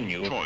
menu.